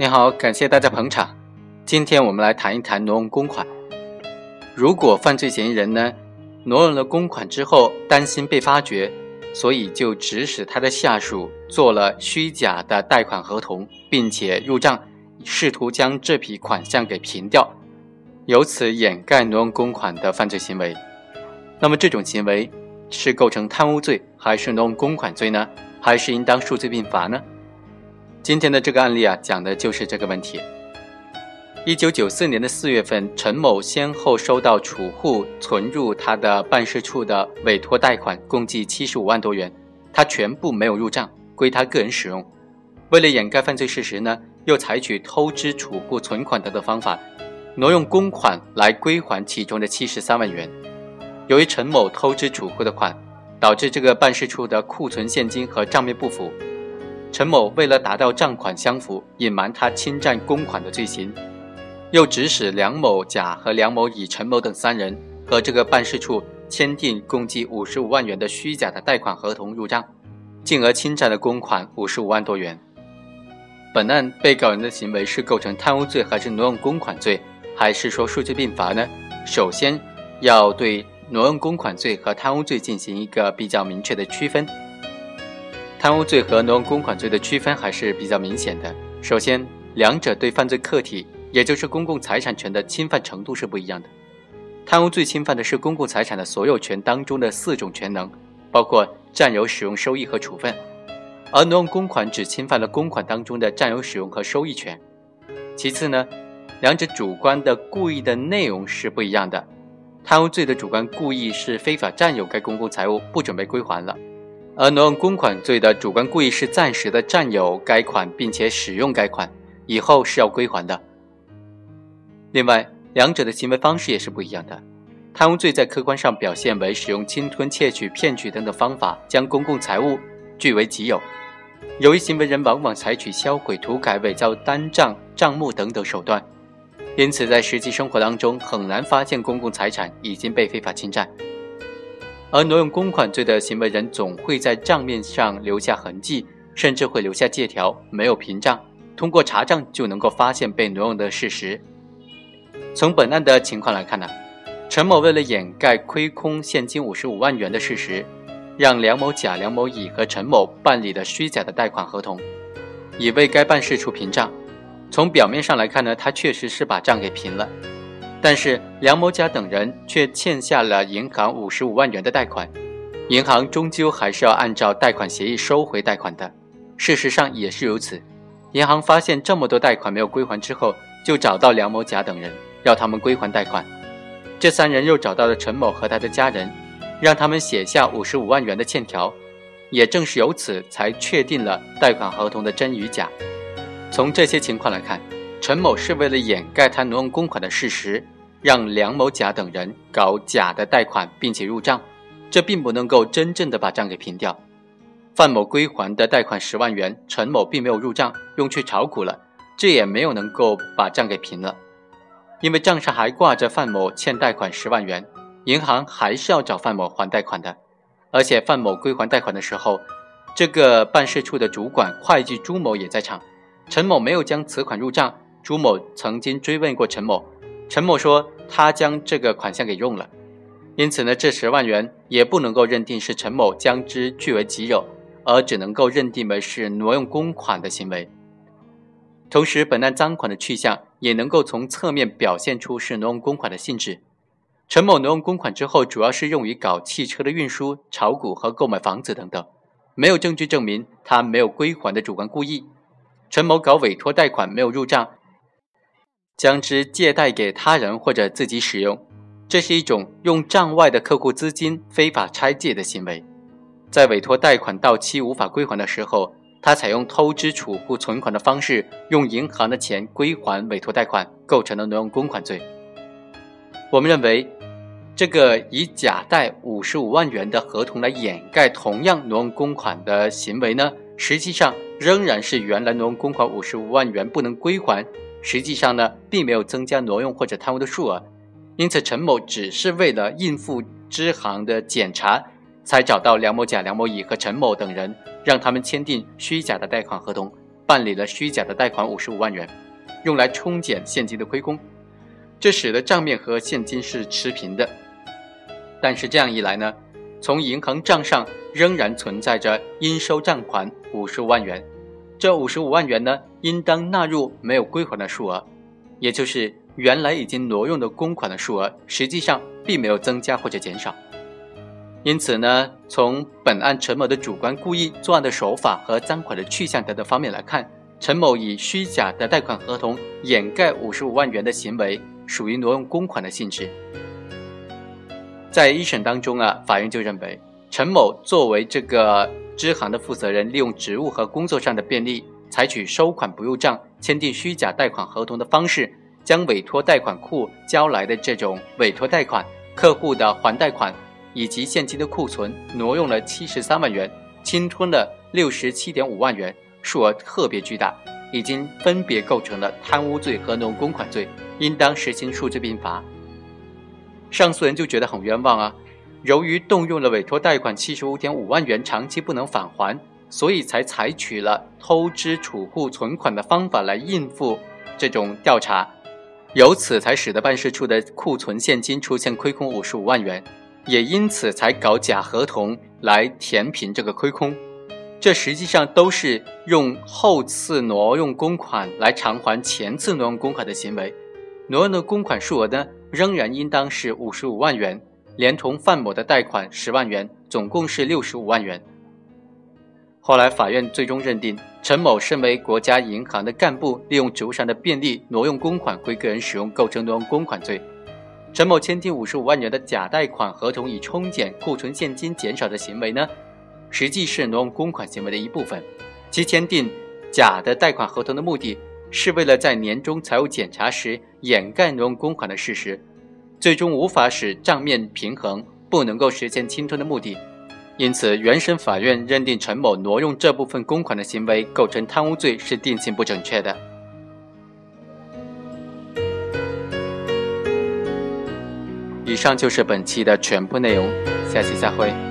你好，感谢大家捧场。今天我们来谈一谈挪用公款。如果犯罪嫌疑人呢挪用了公款之后，担心被发觉，所以就指使他的下属做了虚假的贷款合同，并且入账，试图将这笔款项给平掉，由此掩盖挪用公款的犯罪行为。那么这种行为是构成贪污罪，还是挪用公款罪呢？还是应当数罪并罚呢？今天的这个案例啊，讲的就是这个问题。一九九四年的四月份，陈某先后收到储户存入他的办事处的委托贷款，共计七十五万多元，他全部没有入账，归他个人使用。为了掩盖犯罪事实呢，又采取偷支储户存款等的方法，挪用公款来归还其中的七十三万元。由于陈某偷支储户的款，导致这个办事处的库存现金和账面不符。陈某为了达到账款相符，隐瞒他侵占公款的罪行，又指使梁某甲和梁某乙、陈某等三人和这个办事处签订共计五十五万元的虚假的贷款合同入账，进而侵占了公款五十五万多元。本案被告人的行为是构成贪污罪还是挪用公款罪，还是说数罪并罚呢？首先要对挪用公款罪和贪污罪进行一个比较明确的区分。贪污罪和挪用公款罪的区分还是比较明显的。首先，两者对犯罪客体，也就是公共财产权的侵犯程度是不一样的。贪污罪侵犯的是公共财产的所有权当中的四种权能，包括占有、使用、收益和处分；而挪用公款只侵犯了公款当中的占有、使用和收益权。其次呢，两者主观的故意的内容是不一样的。贪污罪的主观故意是非法占有该公共财物，不准备归还了。而挪用公款罪的主观故意是暂时的占有该款，并且使用该款，以后是要归还的。另外，两者的行为方式也是不一样的。贪污罪在客观上表现为使用侵吞、窃取、骗取等等方法将公共财物据为己有，由于行为人往往采取销毁、涂改、伪造单账、账目等等手段，因此在实际生活当中很难发现公共财产已经被非法侵占。而挪用公款罪的行为人总会在账面上留下痕迹，甚至会留下借条，没有凭账，通过查账就能够发现被挪用的事实。从本案的情况来看呢，陈某为了掩盖亏空现金五十五万元的事实，让梁某甲、梁某乙和陈某办理了虚假的贷款合同，以为该办事处平账。从表面上来看呢，他确实是把账给平了。但是梁某甲等人却欠下了银行五十五万元的贷款，银行终究还是要按照贷款协议收回贷款的。事实上也是如此，银行发现这么多贷款没有归还之后，就找到梁某甲等人，要他们归还贷款。这三人又找到了陈某和他的家人，让他们写下五十五万元的欠条。也正是由此，才确定了贷款合同的真与假。从这些情况来看。陈某是为了掩盖他挪用公款的事实，让梁某甲等人搞假的贷款，并且入账，这并不能够真正的把账给平掉。范某归还的贷款十万元，陈某并没有入账，用去炒股了，这也没有能够把账给平了。因为账上还挂着范某欠贷款十万元，银行还是要找范某还贷款的。而且范某归还贷款的时候，这个办事处的主管会计朱某也在场，陈某没有将此款入账。朱某曾经追问过陈某，陈某说他将这个款项给用了，因此呢，这十万元也不能够认定是陈某将之据为己有，而只能够认定为是挪用公款的行为。同时，本案赃款的去向也能够从侧面表现出是挪用公款的性质。陈某挪用公款之后，主要是用于搞汽车的运输、炒股和购买房子等等，没有证据证明他没有归还的主观故意。陈某搞委托贷款没有入账。将之借贷给他人或者自己使用，这是一种用账外的客户资金非法拆借的行为。在委托贷款到期无法归还的时候，他采用偷支储户存款的方式，用银行的钱归还委托贷款，构成了挪用公款罪。我们认为，这个以假贷五十五万元的合同来掩盖同样挪用公款的行为呢，实际上仍然是原来挪用公款五十五万元不能归还。实际上呢，并没有增加挪用或者贪污的数额，因此陈某只是为了应付支行的检查，才找到梁某甲、梁某乙和陈某等人，让他们签订虚假的贷款合同，办理了虚假的贷款五十五万元，用来冲减现金的亏空，这使得账面和现金是持平的。但是这样一来呢，从银行账上仍然存在着应收账款五十五万元，这五十五万元呢，应当纳入没有归还的数额，也就是原来已经挪用的公款的数额，实际上并没有增加或者减少。因此呢，从本案陈某的主观故意作案的手法和赃款的去向等等方面来看，陈某以虚假的贷款合同掩盖五十五万元的行为，属于挪用公款的性质。在一审当中啊，法院就认为陈某作为这个支行的负责人，利用职务和工作上的便利，采取收款不入账、签订虚假贷款合同的方式，将委托贷款库交来的这种委托贷款、客户的还贷款以及现金的库存挪用了七十三万元，侵吞了六十七点五万元，数额特别巨大，已经分别构成了贪污罪和挪用公款罪，应当实行数罪并罚。上诉人就觉得很冤枉啊！由于动用了委托贷款七十五点五万元，长期不能返还，所以才采取了偷支储户存款的方法来应付这种调查，由此才使得办事处的库存现金出现亏空五十五万元，也因此才搞假合同来填平这个亏空。这实际上都是用后次挪用公款来偿还前次挪用公款的行为。挪用的公款数额呢，仍然应当是五十五万元，连同范某的贷款十万元，总共是六十五万元。后来法院最终认定，陈某身为国家银行的干部，利用职务上的便利挪用公款归个人使用，构成挪用公款罪。陈某签订五十五万元的假贷款合同，以冲减库存现金减少的行为呢，实际是挪用公款行为的一部分。其签订假的贷款合同的目的。是为了在年终财务检查时掩盖挪用公款的事实，最终无法使账面平衡，不能够实现侵吞的目的。因此，原审法院认定陈某挪用这部分公款的行为构成贪污罪，是定性不准确的。以上就是本期的全部内容，下期再会。